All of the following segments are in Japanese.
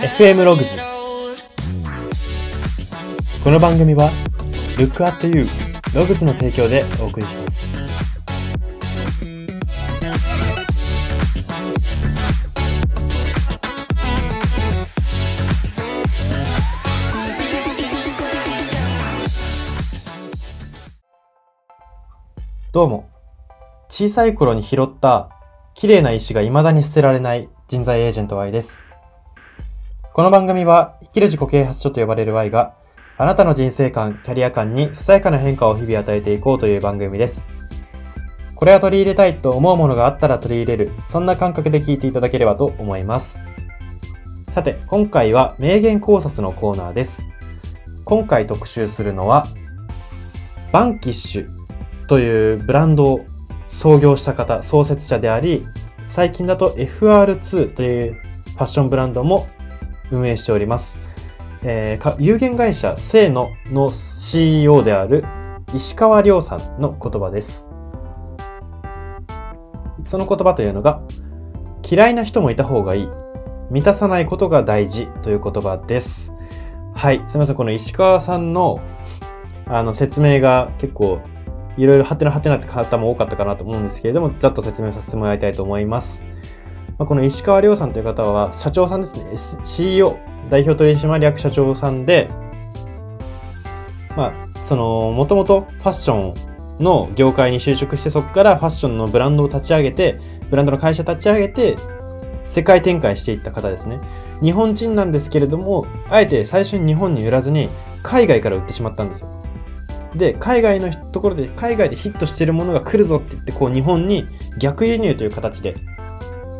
FM ログズこの番組は Look at You ログズの提供でお送りします。どうも。小さい頃に拾った綺麗な石が未だに捨てられない人材エージェント Y です。この番組は生きる自己啓発書と呼ばれる Y があなたの人生観、キャリア観にささやかな変化を日々与えていこうという番組です。これは取り入れたいと思うものがあったら取り入れる、そんな感覚で聞いていただければと思います。さて、今回は名言考察のコーナーです。今回特集するのは、バンキッシュというブランドを創業した方、創設者であり、最近だと FR2 というファッションブランドも運営しております。えー、有限会社せーのの CEO である石川亮さんの言葉です。その言葉というのが、嫌いな人もいた方がいい。満たさないことが大事という言葉です。はい。すみません。この石川さんの、あの、説明が結構、いろいろハテナハテナって方も多かったかなと思うんですけれども、ざっと説明させてもらいたいと思います。まあ、この石川亮さんという方は、社長さんですね。S、CEO 代表取締役社長さんで、まあ、その、もともとファッションの業界に就職して、そこからファッションのブランドを立ち上げて、ブランドの会社立ち上げて、世界展開していった方ですね。日本人なんですけれども、あえて最初に日本に売らずに、海外から売ってしまったんですよ。で、海外のところで、海外でヒットしてるものが来るぞって言って、こう日本に逆輸入という形で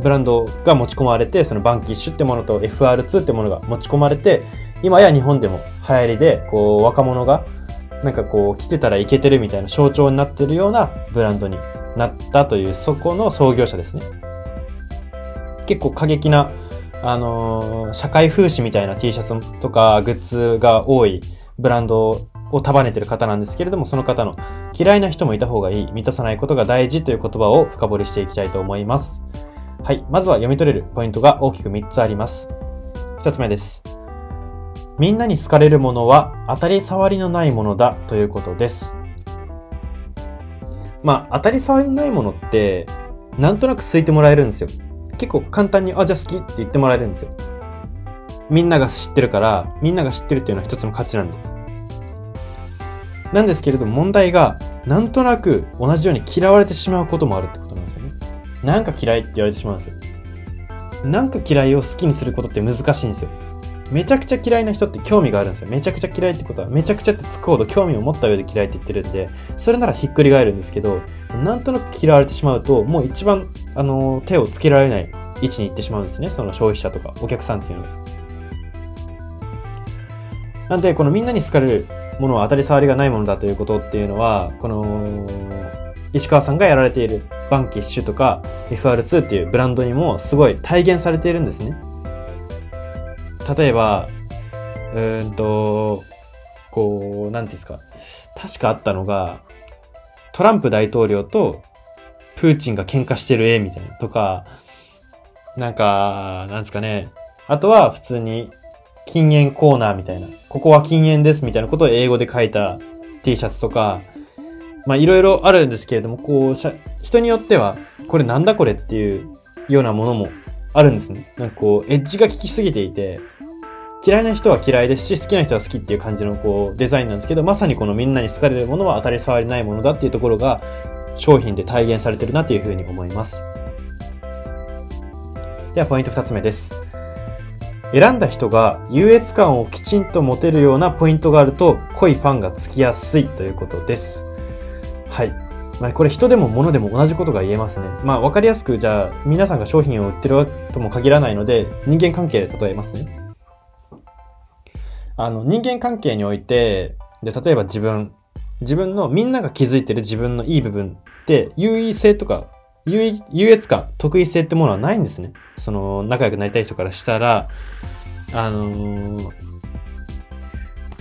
ブランドが持ち込まれて、そのバンキッシュってものと FR2 ってものが持ち込まれて、今や日本でも流行りで、こう若者がなんかこう着てたらいけてるみたいな象徴になってるようなブランドになったという、そこの創業者ですね。結構過激な、あのー、社会風刺みたいな T シャツとかグッズが多いブランドを束ねてる方なんですけれども、その方の嫌いな人もいた方がいい、満たさないことが大事という言葉を深掘りしていきたいと思います。はい。まずは読み取れるポイントが大きく3つあります。1つ目です。みんなに好かれるものは当たり障りのないものだということです。まあ、当たり障りのないものって、なんとなく好いてもらえるんですよ。結構簡単に、あ、じゃあ好きって言ってもらえるんですよ。みんなが知ってるから、みんなが知ってるっていうのは一つの価値なんで。なんですけれど問題が、なんとなく同じように嫌われてしまうこともあるなん。か嫌いって言われてしまうんですよ。なんか嫌いを好きにすることって難しいんですよ。めちゃくちゃ嫌いな人って興味があるんですよ。めちゃくちゃ嫌いってことは、めちゃくちゃってつくほど興味を持った上で嫌いって言ってるんで、それならひっくり返るんですけど、なんとなく嫌われてしまうと、もう一番、あの、手をつけられない位置に行ってしまうんですね。その消費者とかお客さんっていうのは。なんで、このみんなに好かれるものは当たり障りがないものだということっていうのは、この、石川さんがやられているバンキッシュとか FR2 っていうブランドにもすごい体現されているんですね。例えば、うんと、こう、なんていうんですか。確かあったのが、トランプ大統領とプーチンが喧嘩してる絵みたいなとか、なんか、なんですかね。あとは普通に禁煙コーナーみたいな、ここは禁煙ですみたいなことを英語で書いた T シャツとか、まあいろいろあるんですけれども、こう、人によっては、これなんだこれっていうようなものもあるんですね。なんかこう、エッジが効きすぎていて、嫌いな人は嫌いですし、好きな人は好きっていう感じのこう、デザインなんですけど、まさにこのみんなに好かれるものは当たり障りないものだっていうところが、商品で体現されてるなっていうふうに思います。では、ポイント二つ目です。選んだ人が優越感をきちんと持てるようなポイントがあると濃いファンがつきやすいということです。はい。まあ、これ人でも物でも同じことが言えますね。まあ、わかりやすく、じゃあ、皆さんが商品を売ってるとも限らないので、人間関係で例えますね。あの、人間関係において、で、例えば自分、自分の、みんなが気づいてる自分のいい部分って、優位性とか、優優越感、得意性ってものはないんですね。その、仲良くなりたい人からしたら、あのー、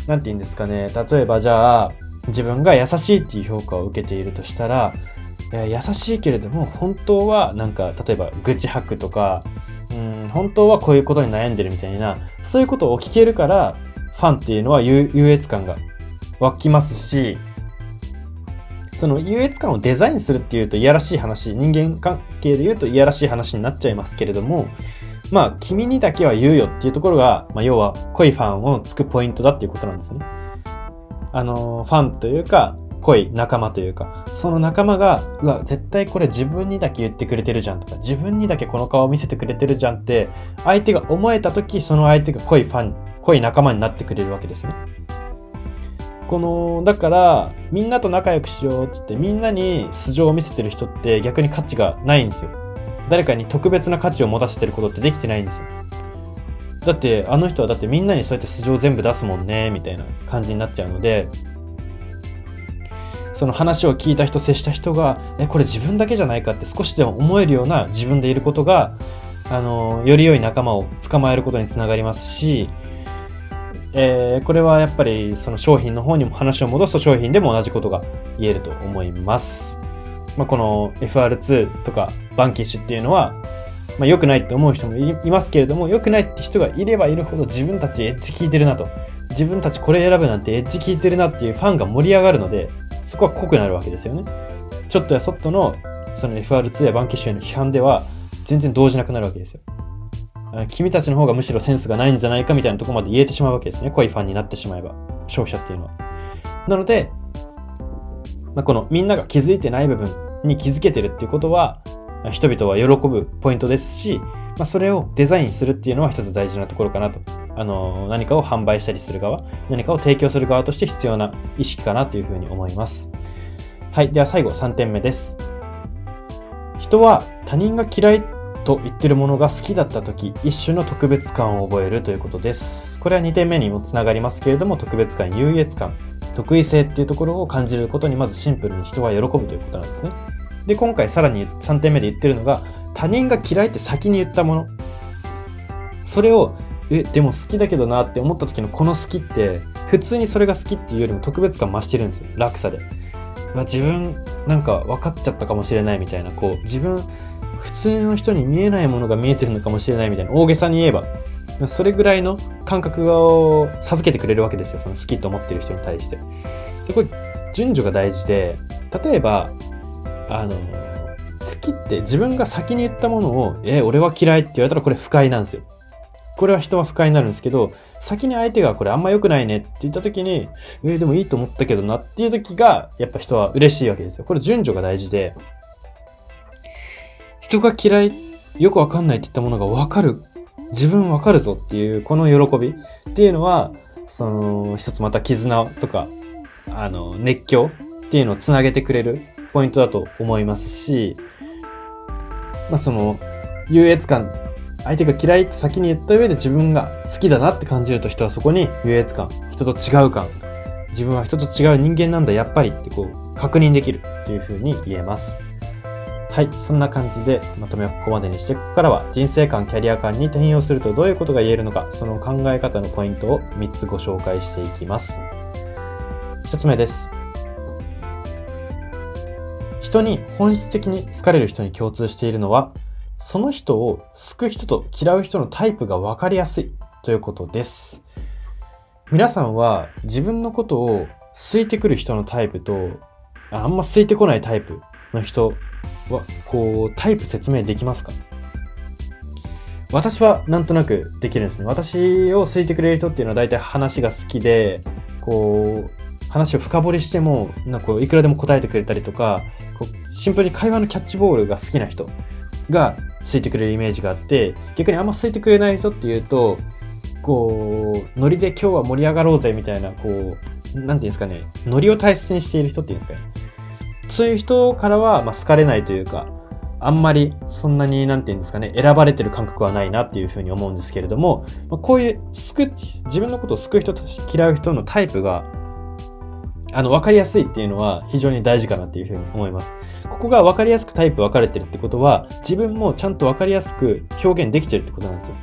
なんて言うんですかね。例えばじゃあ、自分が優しいっていう評価を受けているとしたら、優しいけれども、本当はなんか、例えば愚痴吐くとか、うん、本当はこういうことに悩んでるみたいな、そういうことを聞けるから、ファンっていうのは優越感が湧きますし、その優越感をデザインするっていうといやらしい話、人間関係で言うといやらしい話になっちゃいますけれども、まあ、君にだけは言うよっていうところが、まあ、要は濃いファンをつくポイントだっていうことなんですね。あの、ファンというか、濃い仲間というか、その仲間が、うわ、絶対これ自分にだけ言ってくれてるじゃんとか、自分にだけこの顔を見せてくれてるじゃんって、相手が思えた時、その相手が濃いファン、濃い仲間になってくれるわけですね。この、だから、みんなと仲良くしようって言って、みんなに素性を見せてる人って逆に価値がないんですよ。誰かに特別な価値を持たせてることってできてないんですよ。だって、あの人はだってみんなにそうやって素性を全部出すもんね、みたいな感じになっちゃうので、その話を聞いた人、接した人が、え、これ自分だけじゃないかって少しでも思えるような自分でいることが、あの、より良い仲間を捕まえることにつながりますし、えー、これはやっぱりその商品の方にも話を戻すと商品でも同じことが言えると思います。まあ、この FR2 とかバンキッシュっていうのは、まあ、良くないって思う人もいますけれども、良くないって人がいればいるほど自分たちエッジ効いてるなと。自分たちこれ選ぶなんてエッジ効いてるなっていうファンが盛り上がるので、そこは濃くなるわけですよね。ちょっとやそっとのその FR2 やバンキッシュへの批判では全然動じなくなるわけですよ。君たちの方がむしろセンスがないんじゃないかみたいなとこまで言えてしまうわけですね。濃いファンになってしまえば。消費者っていうのは。なので、まあ、このみんなが気づいてない部分に気づけてるっていうことは、人々は喜ぶポイントですし、まあ、それをデザインするっていうのは一つ大事なところかなと。あの、何かを販売したりする側、何かを提供する側として必要な意識かなというふうに思います。はい。では最後3点目です。人は他人が嫌いと言ってるものが好きだった時、一種の特別感を覚えるということです。これは2点目にもつながりますけれども、特別感、優越感、得意性っていうところを感じることにまずシンプルに人は喜ぶということなんですね。で、今回さらに3点目で言ってるのが、他人が嫌いって先に言ったもの。それを、え、でも好きだけどなって思った時のこの好きって、普通にそれが好きっていうよりも特別感増してるんですよ。落差で。ま自分、なんか分かっちゃったかもしれないみたいな、こう、自分、普通の人に見えないものが見えてるのかもしれないみたいな、大げさに言えば、それぐらいの感覚を授けてくれるわけですよ。その好きと思ってる人に対して。で、これ、順序が大事で、例えば、あの、好きって自分が先に言ったものを、え、俺は嫌いって言われたらこれ不快なんですよ。これは人は不快になるんですけど、先に相手がこれあんま良くないねって言った時に、えでもいいと思ったけどなっていう時が、やっぱ人は嬉しいわけですよ。これ順序が大事で、人が嫌い、よくわかんないって言ったものがわかる、自分わかるぞっていう、この喜びっていうのは、その、一つまた絆とか、あの、熱狂っていうのをつなげてくれるポイントだと思いますし、まあその、優越感、相手が嫌いって先に言った上で自分が好きだなって感じると人はそこに優越感、人と違う感、自分は人と違う人間なんだ、やっぱりってこう、確認できるっていう風に言えます。はい、そんな感じでまとめをここまでにして、ここからは人生観、キャリア観に転用するとどういうことが言えるのか、その考え方のポイントを3つご紹介していきます。1つ目です。人に本質的に好かれる人に共通しているのは、その人を好く人と嫌う人のタイプが分かりやすいということです。皆さんは自分のことを好いてくる人のタイプと、あんま好いてこないタイプの人は、こう、タイプ説明できますか？私はなんとなくできるんですね。私を好いてくれる人っていうのは大体話が好きで、こう、話を深掘りしても、なんかこう、いくらでも答えてくれたりとか、シンプルに会話のキャッチボールが好きな人が好いてくれるイメージがあって、逆にあんま好いてくれない人っていうと、こう、ノリで今日は盛り上がろうぜみたいな、こう、なんていうんですかね、ノリを大切にしている人っていうんですかね。そういう人からは、まあ、好かれないというか、あんまりそんなに、なんて言うんですかね、選ばれてる感覚はないなっていうふうに思うんですけれども、まあ、こういう救、自分のことを救う人嫌う人のタイプが、あの、分かりやすいっていうのは非常に大事かなっていうふうに思います。ここが分かりやすくタイプ分かれてるってことは、自分もちゃんと分かりやすく表現できてるってことなんですよ。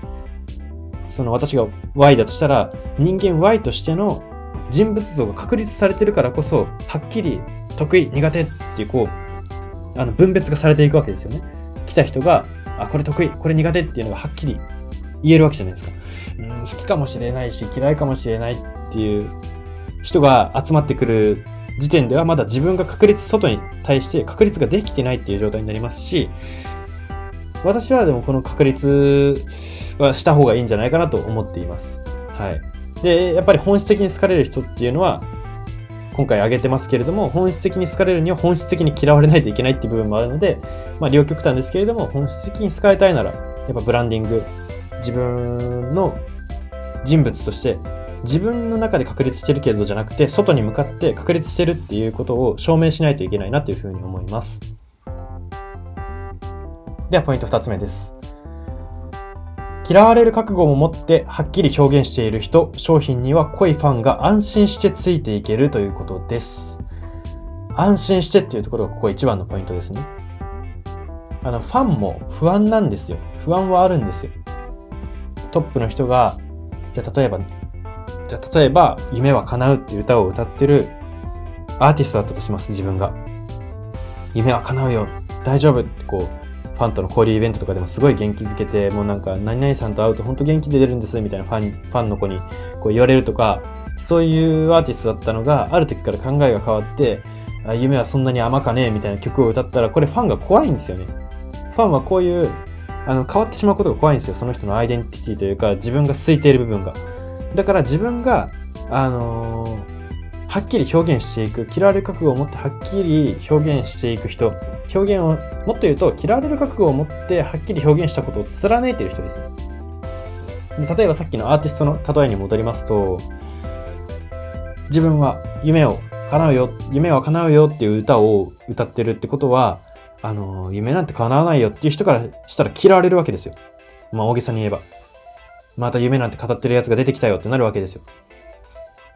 その私が Y だとしたら、人間 Y としての人物像が確立されてるからこそ、はっきり得意、苦手っていうこう、あの分別がされていくわけですよね。来た人が、あ、これ得意、これ苦手っていうのがはっきり言えるわけじゃないですか。うん、好きかもしれないし、嫌いかもしれないっていう人が集まってくる時点ではまだ自分が確率外に対して確率ができてないっていう状態になりますし、私はでもこの確率はした方がいいんじゃないかなと思っています。はい。で、やっぱり本質的に好かれる人っていうのは、今回挙げてますけれども、本質的に好かれるには本質的に嫌われないといけないっていう部分もあるので、まあ両極端ですけれども、本質的に好かれたいなら、やっぱブランディング、自分の人物として自分の中で確立してるけどじゃなくて、外に向かって確立してるっていうことを証明しないといけないなというふうに思います。では、ポイント二つ目です。嫌われる覚悟を持ってはっきり表現している人、商品には濃いファンが安心してついていけるということです。安心してっていうところがここ一番のポイントですね。あの、ファンも不安なんですよ。不安はあるんですよ。トップの人が、じゃあ例えばじゃあ例えば、夢は叶うっていう歌を歌ってるアーティストだったとします、自分が。夢は叶うよ、大丈夫ってこう、ファンとの交流イベントとかでもすごい元気づけて、もうなんか、何々さんと会うと本当元気で出るんです、みたいなファン、ファンの子にこう言われるとか、そういうアーティストだったのが、ある時から考えが変わって、あ夢はそんなに甘かねえみたいな曲を歌ったら、これファンが怖いんですよね。ファンはこういう、あの、変わってしまうことが怖いんですよ。その人のアイデンティティというか、自分が空いている部分が。だから自分が、あのー、はっきり表現していく、嫌われる覚悟を持ってはっきり表現していく人、表現を、もっと言うと、嫌われる覚悟を持ってはっきり表現したことを貫いている人です。で例えばさっきのアーティストの例えに戻りますと、自分は夢を叶うよ、夢は叶うよっていう歌を歌ってるってことは、あの、夢なんて叶わないよっていう人からしたら嫌われるわけですよ。まあ大げさに言えば。また夢なんて語ってるやつが出てきたよってなるわけですよ。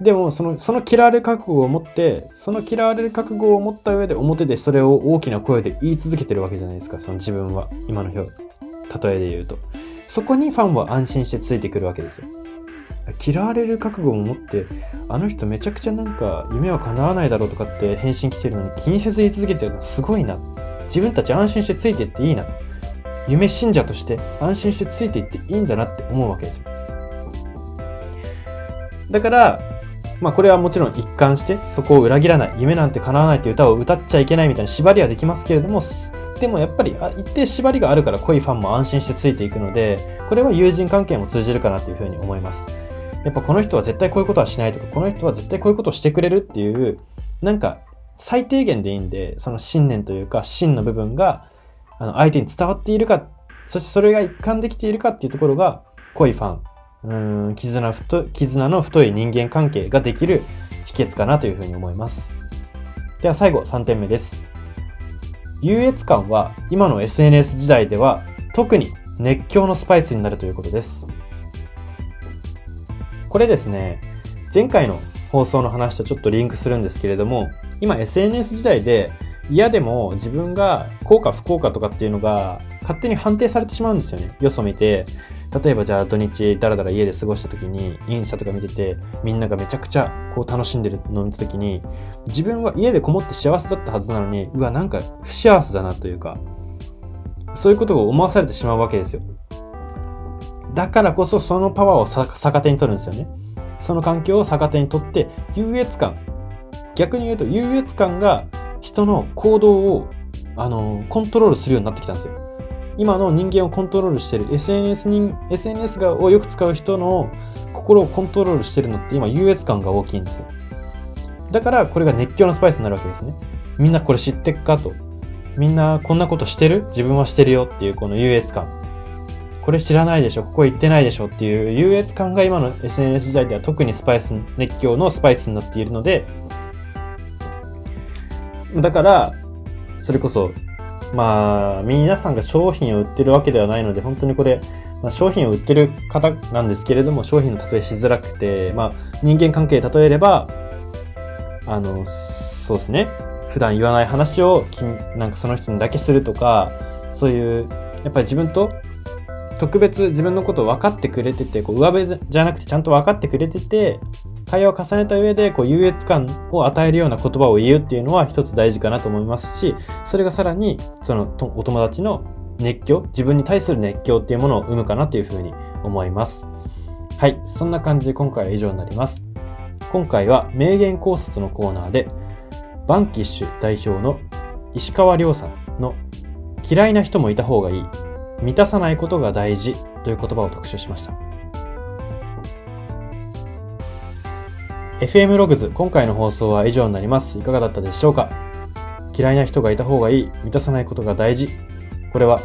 でも、その、その嫌われる覚悟を持って、その嫌われる覚悟を持った上で表でそれを大きな声で言い続けてるわけじゃないですか、その自分は。今の表、例えで言うと。そこにファンは安心してついてくるわけですよ。嫌われる覚悟を持って、あの人めちゃくちゃなんか夢は叶わないだろうとかって返信来てるのに気にせず言い続けてるのすごいな。自分たち安心してついてっていいな。夢信者として安心してついていっていいんだなって思うわけですよ。だから、まあこれはもちろん一貫してそこを裏切らない、夢なんて叶わないって歌を歌っちゃいけないみたいな縛りはできますけれども、でもやっぱり一定縛りがあるから濃いファンも安心してついていくので、これは友人関係も通じるかなというふうに思います。やっぱこの人は絶対こういうことはしないとか、この人は絶対こういうことをしてくれるっていう、なんか最低限でいいんで、その信念というか真の部分があの、相手に伝わっているか、そしてそれが一貫できているかっていうところが、濃いファン、うん、絆太、絆の太い人間関係ができる秘訣かなというふうに思います。では最後、3点目です。優越感は今の SNS 時代では特に熱狂のスパイスになるということです。これですね、前回の放送の話とちょっとリンクするんですけれども、今 SNS 時代で嫌でも自分が効果不効果とかっていうのが勝手に判定されてしまうんですよね。よそ見て、例えばじゃあ土日だらだら家で過ごした時にインスタとか見ててみんながめちゃくちゃこう楽しんでるのを見た時に自分は家でこもって幸せだったはずなのにうわなんか不幸せだなというかそういうことを思わされてしまうわけですよ。だからこそそのパワーを逆手に取るんですよね。その環境を逆手に取って優越感逆に言うと優越感が人の行動を、あの、コントロールするようになってきたんですよ。今の人間をコントロールしてる SNS に、SNS がをよく使う人の心をコントロールしてるのって今優越感が大きいんですよ。だからこれが熱狂のスパイスになるわけですね。みんなこれ知ってっかと。みんなこんなことしてる？自分はしてるよっていうこの優越感。これ知らないでしょ？ここ行ってないでしょっていう優越感が今の SNS 時代では特にスパイス、熱狂のスパイスになっているので、だから、それこそ、まあ、皆さんが商品を売ってるわけではないので、本当にこれ、まあ、商品を売ってる方なんですけれども、商品の例えしづらくて、まあ、人間関係例えれば、あの、そうですね。普段言わない話を、なんかその人にだけするとか、そういう、やっぱり自分と特別自分のことを分かってくれてて、こう上辺じゃなくてちゃんと分かってくれてて、会話を重ねた上で、こう、優越感を与えるような言葉を言うっていうのは一つ大事かなと思いますし、それがさらに、その、お友達の熱狂、自分に対する熱狂っていうものを生むかなというふうに思います。はい、そんな感じで今回は以上になります。今回は名言考察のコーナーで、バンキッシュ代表の石川亮さんの嫌いな人もいた方がいい、満たさないことが大事という言葉を特集しました。FM ログズ、今回の放送は以上になります。いかがだったでしょうか？嫌いな人がいた方がいい、満たさないことが大事。これは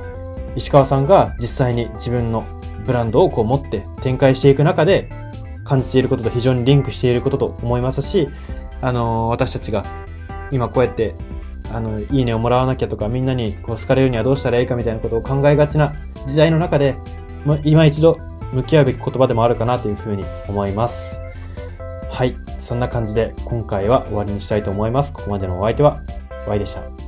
石川さんが実際に自分のブランドをこう持って展開していく中で感じていることと非常にリンクしていることと思いますし、あのー、私たちが今こうやってあの、いいねをもらわなきゃとか、みんなにこう好かれるにはどうしたらいいかみたいなことを考えがちな時代の中で、ま、今一度向き合うべき言葉でもあるかなというふうに思います。はい。そんな感じで今回は終わりにしたいと思います。ここまでのお相手は、Y でした。